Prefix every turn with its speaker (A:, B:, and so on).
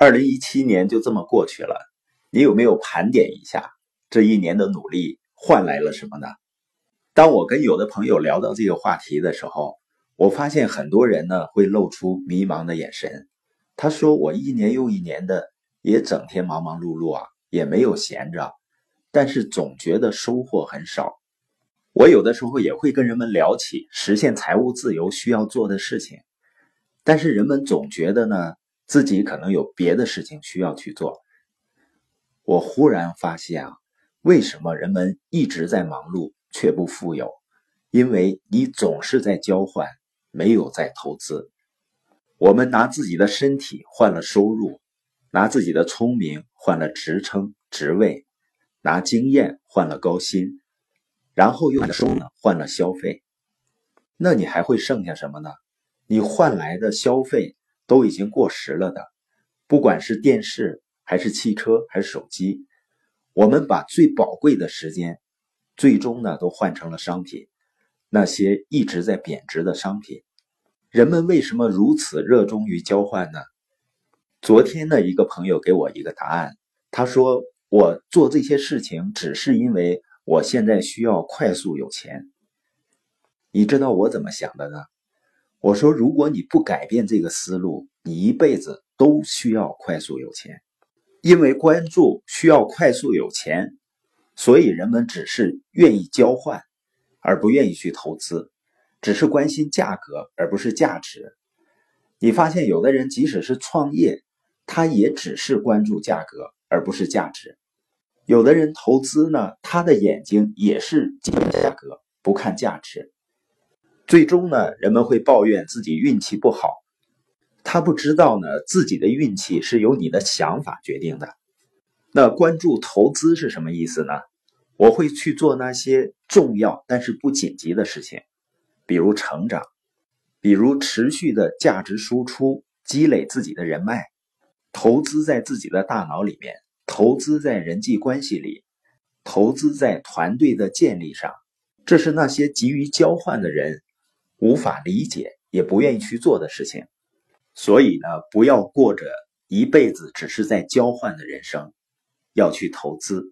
A: 二零一七年就这么过去了，你有没有盘点一下这一年的努力换来了什么呢？当我跟有的朋友聊到这个话题的时候，我发现很多人呢会露出迷茫的眼神。他说：“我一年又一年的也整天忙忙碌碌啊，也没有闲着，但是总觉得收获很少。”我有的时候也会跟人们聊起实现财务自由需要做的事情，但是人们总觉得呢自己可能有别的事情需要去做。我忽然发现啊，为什么人们一直在忙碌却不富有？因为你总是在交换，没有在投资。我们拿自己的身体换了收入，拿自己的聪明换了职称职位，拿经验换了高薪。然后又收呢，换了消费，那你还会剩下什么呢？你换来的消费都已经过时了的，不管是电视还是汽车还是手机，我们把最宝贵的时间，最终呢都换成了商品，那些一直在贬值的商品，人们为什么如此热衷于交换呢？昨天的一个朋友给我一个答案，他说我做这些事情只是因为。我现在需要快速有钱，你知道我怎么想的呢？我说，如果你不改变这个思路，你一辈子都需要快速有钱，因为关注需要快速有钱，所以人们只是愿意交换，而不愿意去投资，只是关心价格而不是价值。你发现有的人即使是创业，他也只是关注价格而不是价值。有的人投资呢，他的眼睛也是看价格，不看价值。最终呢，人们会抱怨自己运气不好。他不知道呢，自己的运气是由你的想法决定的。那关注投资是什么意思呢？我会去做那些重要但是不紧急的事情，比如成长，比如持续的价值输出，积累自己的人脉，投资在自己的大脑里面。投资在人际关系里，投资在团队的建立上，这是那些急于交换的人无法理解也不愿意去做的事情。所以呢，不要过着一辈子只是在交换的人生，要去投资。